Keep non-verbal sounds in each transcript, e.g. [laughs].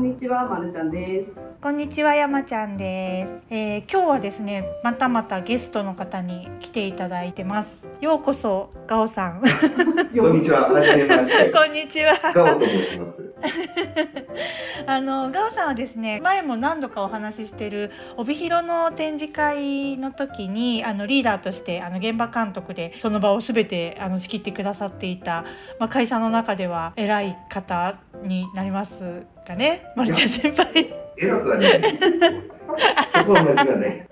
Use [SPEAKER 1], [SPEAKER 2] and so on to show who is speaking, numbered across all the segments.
[SPEAKER 1] んにちは、まるちゃんです。
[SPEAKER 2] こんにちは、山ちゃんです、えー今日はですね、またまたゲストの方に来ていただいてます。ようこそ、ガオさん。[laughs]
[SPEAKER 3] こんにちは、はじめまして。[laughs]
[SPEAKER 2] こんにちは。
[SPEAKER 3] ガオと申します。[laughs]
[SPEAKER 2] あのガオさんはですね、前も何度かお話ししている帯広の展示会の時に、あのリーダーとしてあの現場監督でその場をすべてあの仕切ってくださっていた、まあ会社の中では偉い方になりますかね、まるちゃん先輩。
[SPEAKER 3] 偉くはない。そこは同じ
[SPEAKER 2] だね。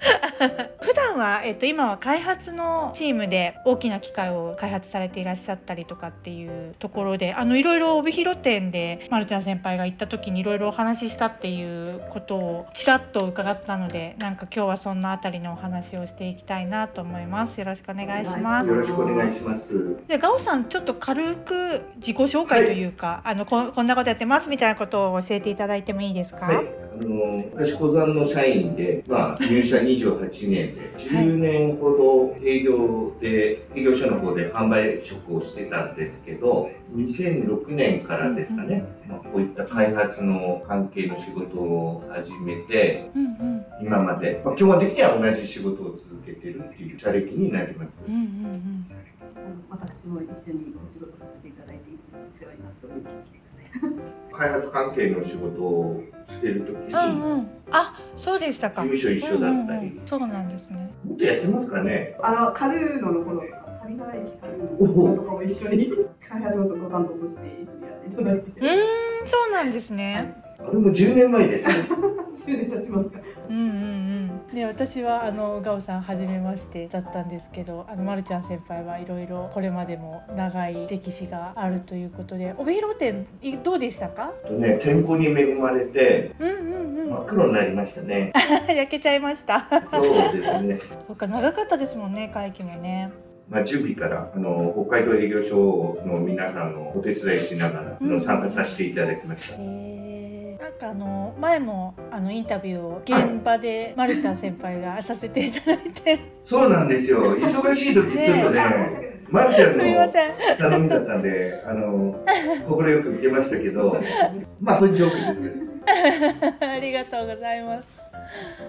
[SPEAKER 2] は、えっと、今は開発のチームで大きな機械を開発されていらっしゃったりとかっていうところであのいろいろ帯広店でまるちゃん先輩が行った時にいろいろお話ししたっていうことをちらっと伺ったのでなんか今日はそんなあたりのお話をしていきたいなと思います。よろしくお願いします。
[SPEAKER 3] よろしくお願いします。
[SPEAKER 2] でガオさんちょっと軽く自己紹介というか、あのここんなことやってますみたいなことを教えていただいてもいいですか、
[SPEAKER 3] はい、あの私小山の社員で、まあ入社28年で10年ほど営業で営業所の方で販売職をしてたんですけど、2006年からですかね、まあこういった開発の関係の仕事を始めて、
[SPEAKER 2] うんうん
[SPEAKER 3] 今まで、まあ、基本的には同じ仕事を続けてるっていう社歴になります。
[SPEAKER 2] うんうんうん
[SPEAKER 1] 私も一緒にお仕事させていただいて、いつもお世話になっております。[laughs]
[SPEAKER 3] 開発関係の仕事をしてる時に、
[SPEAKER 2] うんうん、あそうでしたか。
[SPEAKER 3] 事務所一緒だったり、
[SPEAKER 2] うんうんうん。そうなんですね。
[SPEAKER 3] もっとやってますかね。
[SPEAKER 1] あの、カルーノの頃とか、カリナ駅カルーノとかも一緒に開発のご担当として一緒にやっていただいて、
[SPEAKER 2] うーんそうなんですね
[SPEAKER 3] あれも10年前ですね。[laughs]
[SPEAKER 1] 10年経ちますか。
[SPEAKER 2] うんうんうん。で私はあのガオさん初めましてだったんですけどあのまるちゃん先輩はいろいろこれまでも長い歴史があるということで帯広店いどうでしたか？
[SPEAKER 3] とね天候に恵まれて
[SPEAKER 2] うんうんうん。
[SPEAKER 3] 真っ黒になりましたね。[laughs]
[SPEAKER 2] 焼けちゃいました。
[SPEAKER 3] そうですね。
[SPEAKER 2] そっか長かったですもんね会期もね。
[SPEAKER 3] まあ準備からあの北海道営業所の皆さんのお手伝いしながら、
[SPEAKER 2] うん。
[SPEAKER 3] 参加させていただきました。
[SPEAKER 2] へーなんかあの前もあのインタビューを現場でまるちゃん先輩がさせていただいて。
[SPEAKER 3] そうなんですよ。[laughs] 忙しい時
[SPEAKER 2] ね
[SPEAKER 3] ちょっとね
[SPEAKER 1] あ申し訳ない
[SPEAKER 3] まるちゃん
[SPEAKER 2] すみま
[SPEAKER 3] の
[SPEAKER 2] せん。
[SPEAKER 3] 頼みだったんであの快く見てましたけど。[laughs] まあこれジョークです。[laughs]
[SPEAKER 2] ありがとうございます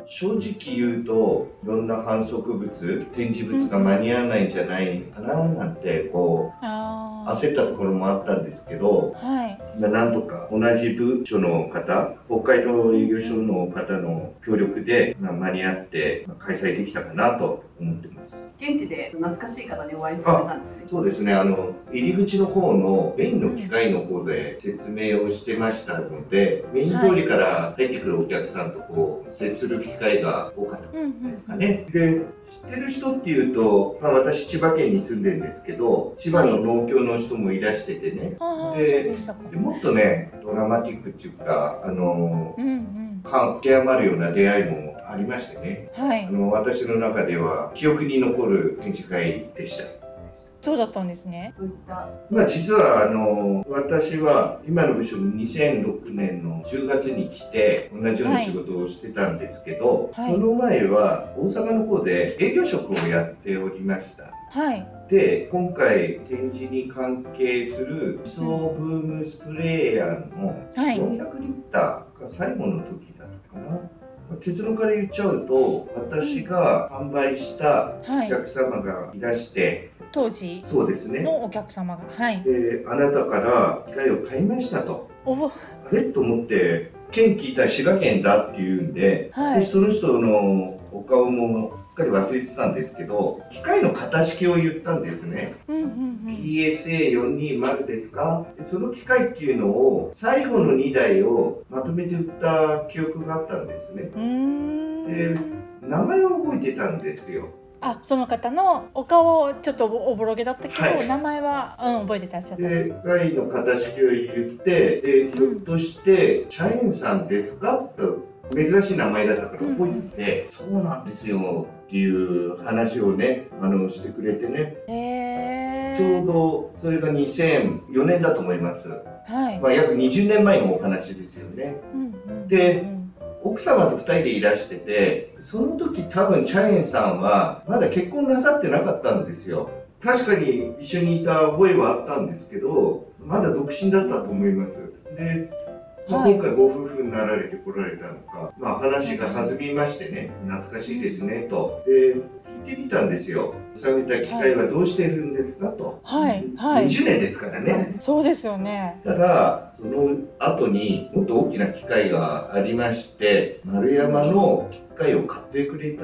[SPEAKER 3] 正直言うといろんな反則物展示物が間に合わないんじゃないかななんてこう焦ったところもあったんですけど、
[SPEAKER 2] はい。
[SPEAKER 3] まあなんとか同じ部署の方北海道営業所の方の協力で、まあ間に合ってまあ開催できたかなと思ってます。
[SPEAKER 1] 現地で懐かしい方にお会いされたんですね。
[SPEAKER 3] そうですね。あの入り口の方のメインの機械の方で説明をしてましたので、メイン通りから入ってくるお客さんとこう接する機会が多かった
[SPEAKER 2] うんうん
[SPEAKER 3] ですかね。で、知ってる人っていうと、まあ私千葉県に住んでるんですけど、千葉の農協の人もいらしててね、
[SPEAKER 2] ああそう
[SPEAKER 3] で
[SPEAKER 2] でしたか。
[SPEAKER 3] でもっとね、ドラマティックっていうか、あの、
[SPEAKER 2] うんうん。
[SPEAKER 3] 感極まるような出会いもありましてね、
[SPEAKER 2] はい。
[SPEAKER 3] あの、私の中では記憶に残る展示会でした。
[SPEAKER 2] そうだったんですね。
[SPEAKER 1] そういった。
[SPEAKER 3] まあ実はあの私は今の部署に2006年の10月に来て同じような仕事をしてたんですけど、
[SPEAKER 2] はい。
[SPEAKER 3] その前は大阪の方で営業職をやっておりました。
[SPEAKER 2] はい。
[SPEAKER 3] で今回展示に関係する理想ブームスプレーヤーの
[SPEAKER 2] はい。
[SPEAKER 3] 400リッターが最後の時だったかな。結論から言っちゃうと私が販売したお
[SPEAKER 2] はい。
[SPEAKER 3] 客様がいらして、
[SPEAKER 2] 当時
[SPEAKER 3] そうですね。
[SPEAKER 2] のお客様がはい。
[SPEAKER 3] であなたから機械を買いましたと。
[SPEAKER 2] お。
[SPEAKER 3] あれ？と思って県聞いたら滋賀県だっていうんで,、
[SPEAKER 2] はい。
[SPEAKER 3] でその人のお顔もすっかり忘れてたんですけど機械の型式を言ったんですね、
[SPEAKER 2] うんうんうん。
[SPEAKER 3] PSA420 ですか？でその機械っていうのを最後の2台をまとめて売った記憶があったんですね。で名前は覚えてたんですよ。
[SPEAKER 2] あその方のお顔ちょっとおぼろげだったけど、
[SPEAKER 3] はい。
[SPEAKER 2] 名前は、うん、覚えてらっしゃったんです。
[SPEAKER 3] で、貝の型式を言って、で、ひょっとして、チャエンさんですか？と、珍しい名前だったから覚えてて、そうなんですよっていう話をね、あの、してくれてね、
[SPEAKER 2] へ
[SPEAKER 3] ちょう
[SPEAKER 2] ー
[SPEAKER 3] どそれが2004年だと思います。
[SPEAKER 2] はい、
[SPEAKER 3] まあ、約20年前のお話ですよね。
[SPEAKER 2] うんうん
[SPEAKER 3] で
[SPEAKER 2] うん
[SPEAKER 3] 奥様と2人でいらしてて、その時多分チャエンさんはまだ結婚なさってなかったんですよ。確かに一緒にいた覚えはあったんですけど、まだ独身だったと思います。で、今回ご夫婦になられてこられたのか、まあ、話が弾みましてね懐かしいですねと。で聞いてみたんですよ。収めた機械はどうしてるんですか？と、
[SPEAKER 2] はいはい。
[SPEAKER 3] 20年ですからね。
[SPEAKER 2] そうですよね。
[SPEAKER 3] ただその後にもっと大きな機械がありまして丸山の機械を買ってくれた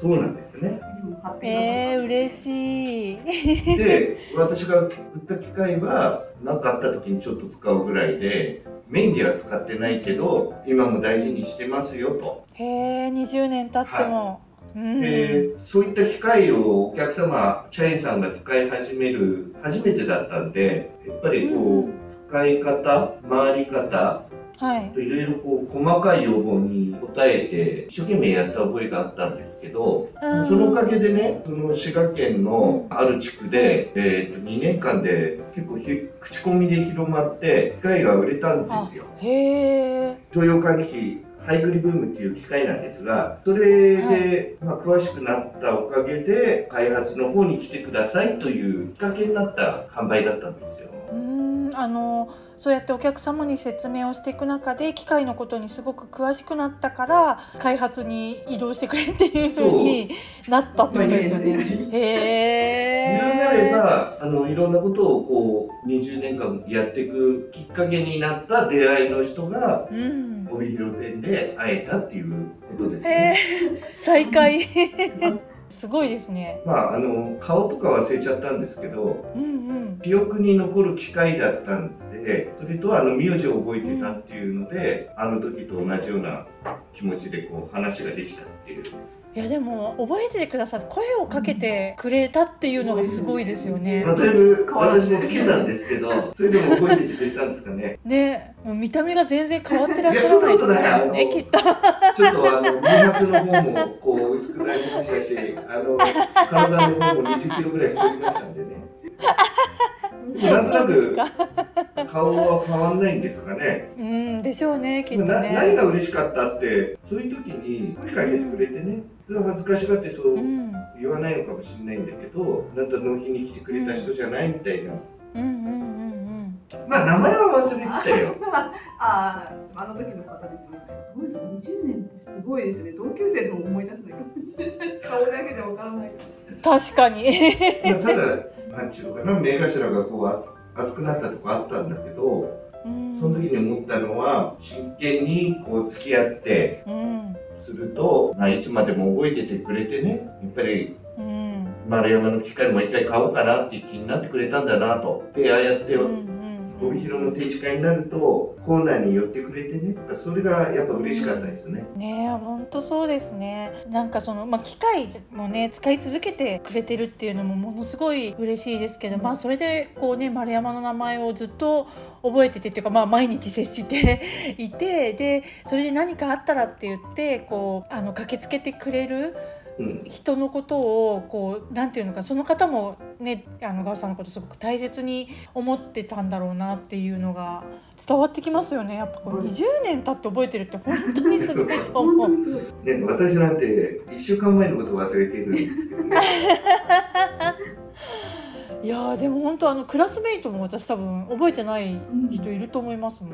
[SPEAKER 3] そうなんですね。
[SPEAKER 1] 次も買って
[SPEAKER 2] えー、嬉しい。
[SPEAKER 3] で私が売った機械は何かあった時にちょっと使うぐらいでメインでは使ってないけど今も大事にしてますよと。
[SPEAKER 2] へえ20年経っても、うん。
[SPEAKER 3] でそういった機械をお客様社員さんが使い始める初めてだったんでやっぱりこう、
[SPEAKER 2] うんうん。
[SPEAKER 3] 使い方回り方
[SPEAKER 2] はい。
[SPEAKER 3] いろいろこう細かい要望に応えて一生懸命やった覚えがあったんですけど、
[SPEAKER 2] うん。
[SPEAKER 3] そのおかげでねその滋賀県のある地区で、えーと2年間で結構ひ口コミで広まって機械が売れたんですよ。
[SPEAKER 2] へえ
[SPEAKER 3] 徴用換気機ハイグリブームっていう機械なんですがそれで、まあ、詳しくなったおかげで開発の方に来てくださいというきっかけになった販売だったんですよ。
[SPEAKER 2] うんあのそうやってお客様に説明をしていく中で機械のことにすごく詳しくなったから開発に移動してくれっていうふうになったってことですよね。へ
[SPEAKER 3] 言うなれ
[SPEAKER 2] え。
[SPEAKER 3] ばあのいろんなことをこう20年間やっていくきっかけになった出会いの人が
[SPEAKER 2] うん。
[SPEAKER 3] 帯広店で会えたっていうことです
[SPEAKER 2] へ
[SPEAKER 3] ね。
[SPEAKER 2] え。再会。[laughs] すごいですね。
[SPEAKER 3] まああの顔とか忘れちゃったんですけど
[SPEAKER 2] うんうん。
[SPEAKER 3] 記憶に残る機会だったんでそれとあの名字を覚えてたっていうので、あの時と同じような気持ちでこう話ができたっていう。
[SPEAKER 2] いやでも覚えててくださって声をかけてくれたっていうのがすごいですよね
[SPEAKER 3] ま。あ、だいぶ私も老けたんですけどそれでも覚えててくれたんですかね？
[SPEAKER 2] ね、もう見た目が全然変わってらっしゃらないと思いますね。きっと。
[SPEAKER 3] ちょっとあの毛髪の方もこう薄くなりましたし、あの体の方も20キロぐらい太りましたんでね。なんとなく顔は変わんないんですかね。
[SPEAKER 2] うんでしょうねきっと
[SPEAKER 3] な何
[SPEAKER 2] ね。
[SPEAKER 3] が嬉しかったって、そういう時に声かけてくれてね、普通は恥ずかしがってそう
[SPEAKER 2] うん
[SPEAKER 3] 言わないのかもしれないんだけど、あなた納品に来てくれた人じゃないみたいな。
[SPEAKER 2] うんうんうんうん。
[SPEAKER 3] まあ名前は忘れてたよ。[laughs]
[SPEAKER 1] ああ、あの時の方ですね。どうですか20年ってすごいですね。同級生の思い出せないかもしれない。顔だけでわからない。
[SPEAKER 2] 確かに。
[SPEAKER 3] まあただ、なんちゅうのかな、目頭がこう熱熱くなったとこあったんだけど、
[SPEAKER 2] うん。
[SPEAKER 3] その時に思ったのは真剣にこう付き合って
[SPEAKER 2] うん。
[SPEAKER 3] すると、まあ、いつまでも覚えててくれてねやっぱり
[SPEAKER 2] うん。
[SPEAKER 3] 丸山の機械もう一回買おうかなって気になってくれたんだなと。でああやって
[SPEAKER 2] うんうん
[SPEAKER 3] 帯広の手近になるとコーナーに寄ってくれてねそれがやっぱ嬉しかったですね。
[SPEAKER 2] ねえ本当そうですねなんかその、まあ、機械もね使い続けてくれてるっていうのもものすごい嬉しいですけど、まあそれでこうね丸山の名前をずっと覚えててっていうか、まあ、毎日接して [laughs] いてでそれで何かあったらって言ってこうあの駆けつけてくれる人のことをこうなんていうのかその方もねあのガオさんのことすごく大切に思ってたんだろうなっていうのが伝わってきますよねやっぱこう
[SPEAKER 1] うん
[SPEAKER 2] 20年経って覚えてるって本当にすごいと思う。
[SPEAKER 3] ね、私なんて1週間前のこと忘れてるんですけどね。[laughs]
[SPEAKER 2] いやーでも本当あのクラスメイトも私多分覚えてない人いると思いますもん。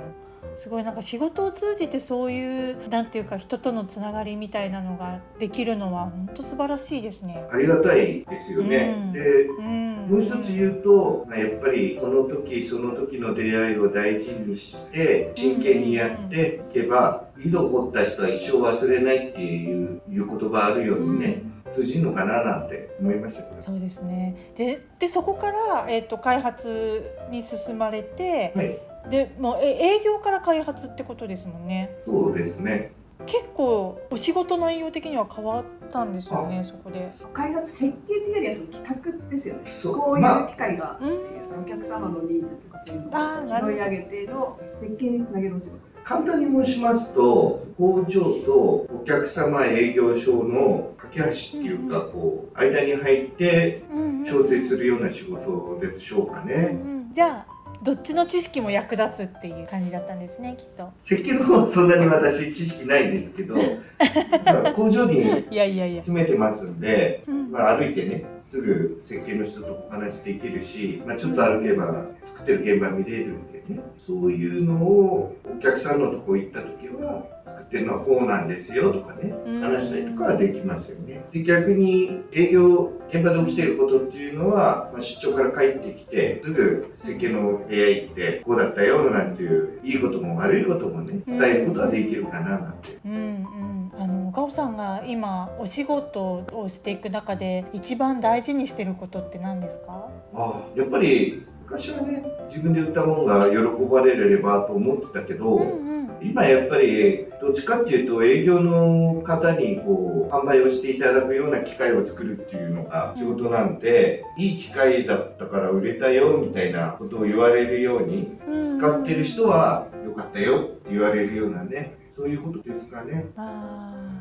[SPEAKER 2] すごいなんか仕事を通じてそういうなんていうか人とのつながりみたいなのができるのは本当素晴らしいですね。
[SPEAKER 3] ありがたいですよね。
[SPEAKER 2] うん
[SPEAKER 3] で
[SPEAKER 2] うん。
[SPEAKER 3] もう一つ言うと、まあやっぱりその時その時の出会いを大事にして真剣にやっていけば井戸掘った人は一生忘れないっていういう言葉あるようにね、通じるのかななんて思いましたけど。
[SPEAKER 2] そうですね。ででそこからえっ、と開発に進まれて、
[SPEAKER 3] はい、
[SPEAKER 2] でもうえ営業から開発ってことですもんね。
[SPEAKER 3] そうですね。
[SPEAKER 2] 結構お仕事内容的には変わったんですよねそこで。
[SPEAKER 1] 開発設計っていうよりはその企画ですよね。
[SPEAKER 3] そ
[SPEAKER 1] こういう
[SPEAKER 3] まあ
[SPEAKER 1] 機会が
[SPEAKER 2] うん。
[SPEAKER 1] そのお客様のニーズとかそういう
[SPEAKER 2] あーなるほど
[SPEAKER 1] のを拾い上げての設計につなげるお仕事？
[SPEAKER 3] 簡単に申しますと工場とお客様営業所の架け橋っていうかこう間に入って調整するような仕事でしょうか
[SPEAKER 2] うん
[SPEAKER 3] ね。
[SPEAKER 2] うんじゃあどっちの知識も役立つっていう感じだったんですねきっと。
[SPEAKER 3] 設計の方はそんなに私知識ないんですけど、[laughs] まあ工場に
[SPEAKER 2] いやいやいや。
[SPEAKER 3] 詰めてますんで、
[SPEAKER 2] うん
[SPEAKER 3] まあ、歩いてねすぐ設計の人とお話できるし、まあ、ちょっと歩けば作ってる現場見れるんでねそういうのをお客さんのとこ行った時は作ってるのはこうなんですよとかね
[SPEAKER 2] うん
[SPEAKER 3] 話したりとかはできますよね。で逆に営業現場で起きていることっていうのは、まあ、出張から帰ってきてすぐ設計の部屋行ってこうだったよなんていういいことも悪いこともね伝えることはできるかななんて。
[SPEAKER 2] うんうん、あの岡尾さんが今お仕事をしていく中で一番大事にしてることって何ですか？
[SPEAKER 3] ああやっぱり昔はね自分で売ったものが喜ばれればと思ってたけど、
[SPEAKER 2] うんうん。
[SPEAKER 3] 今やっぱりどっちかっていうと営業の方にこう販売をしていただくような機会を作るっていうのが仕事なんで、いい機会だったから売れたよみたいなことを言われるように
[SPEAKER 2] うん。
[SPEAKER 3] 使ってる人は良かったよって言われるようなねそういうことですかね。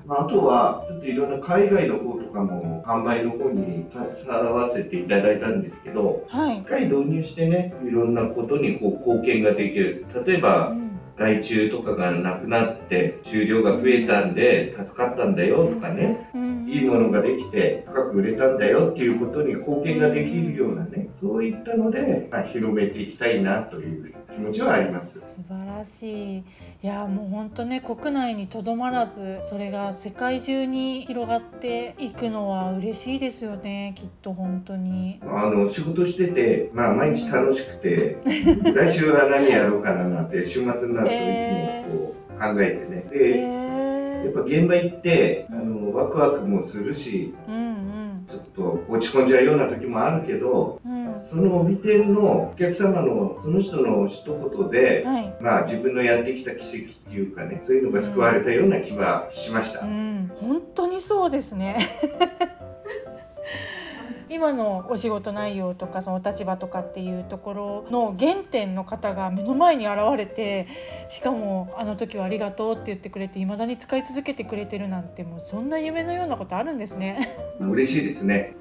[SPEAKER 2] あ
[SPEAKER 3] まあ、あとはちょっといろんな海外の方とかも販売の方に携わせていただいたんですけど
[SPEAKER 2] ーはい。
[SPEAKER 3] 一。回導入してねいろんなことにこう貢献ができる。例えば
[SPEAKER 2] うん。
[SPEAKER 3] 害虫とかがなくなって収量が増えたんで助かったんだよとかね
[SPEAKER 2] うん。
[SPEAKER 3] いいものができて高く売れたんだよっていうことに貢献ができるようなねそういったので、まあ、広めていきたいなという気持ちはあります。
[SPEAKER 2] 素晴らしい。いやもう本当ね国内にとどまらずそれが世界中に広がっていくのは嬉しいですよねきっと本当に。
[SPEAKER 3] あの仕事してて、まあ、毎日楽しくて [laughs] 来週は何やろうかななんて週末になるといつもこう考えてね。
[SPEAKER 2] え
[SPEAKER 3] で
[SPEAKER 2] ー。
[SPEAKER 3] やっぱ現場行ってあのワクワクもするし
[SPEAKER 2] うんうん。
[SPEAKER 3] ちょっと落ち込んじゃうような時もあるけど
[SPEAKER 2] うん
[SPEAKER 3] その帯店のお客様のその人の一言で、
[SPEAKER 2] はい。
[SPEAKER 3] まあ自分のやってきた奇跡っていうかねそういうのが救われたような気はしました。
[SPEAKER 2] うん、本当にそうですね。今のお仕事内容とかその立場とかっていうところの原点の方が目の前に現れてしかもあの時はありがとうって言ってくれて未だに使い続けてくれてるなんてもうそんな夢のようなことあるんですね。
[SPEAKER 3] 嬉しいですね。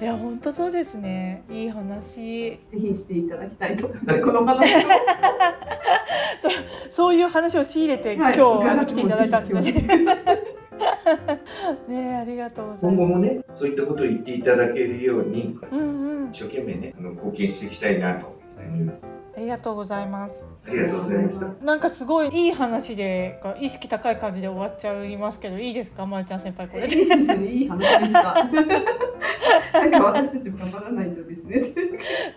[SPEAKER 2] いや本当そうですね。いい話。
[SPEAKER 1] ぜひしていただきたいとこの [laughs] 話を
[SPEAKER 2] そういう話を仕入れて、
[SPEAKER 1] はい
[SPEAKER 2] 今日来ていただいたんですね。
[SPEAKER 1] ぜ
[SPEAKER 2] ねありがとうございま
[SPEAKER 3] 今後もねそういったことを言っていただけるように
[SPEAKER 2] す。うんうん。
[SPEAKER 3] 一生懸命ねあの貢献していきたいなと思います。
[SPEAKER 2] ありがとうございます。
[SPEAKER 3] ありがとうございました。
[SPEAKER 2] なんかすごいいい話でか意識高い感じで終わっちゃいますけどいいですかまるちゃん先輩これ。
[SPEAKER 1] いいですね。いい話でした。[laughs] なんか私たちも頑張らないとですね。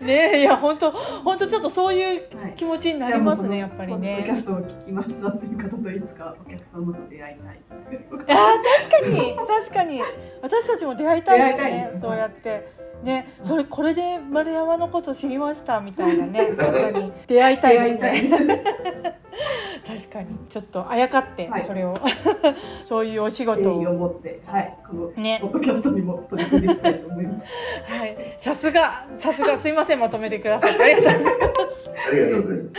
[SPEAKER 2] ねいや本当本当ちょっとそういう
[SPEAKER 1] はい。
[SPEAKER 2] 気持ちになりますねやっぱり
[SPEAKER 1] ポッドキ
[SPEAKER 2] ね
[SPEAKER 1] ャストを聞きましたっていう方といつかお客様と出会いたい。
[SPEAKER 2] あー確かに確かに。私たちも出会いたいですね。そうやってねそれこれで丸山のこと知りましたみたいなね方に出会いたいですね。確かに。ちょっとあやかって
[SPEAKER 1] はい。
[SPEAKER 2] それを。[laughs] そういうお仕事を。
[SPEAKER 1] 持って、はい、この
[SPEAKER 2] ね。
[SPEAKER 1] ポッドキャストにも取り組んでいきたいと思います。
[SPEAKER 2] はい。さすがさすが。すいません。まとめてくださって。ありがとうございます。
[SPEAKER 3] ありがとうございます。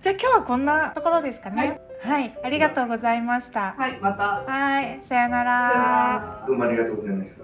[SPEAKER 2] じゃあ今日はこんなところですかね。はい、ありがとうございました。
[SPEAKER 1] はい、また。
[SPEAKER 2] はい、さよな。
[SPEAKER 1] ら。
[SPEAKER 3] どうもありがとうございました。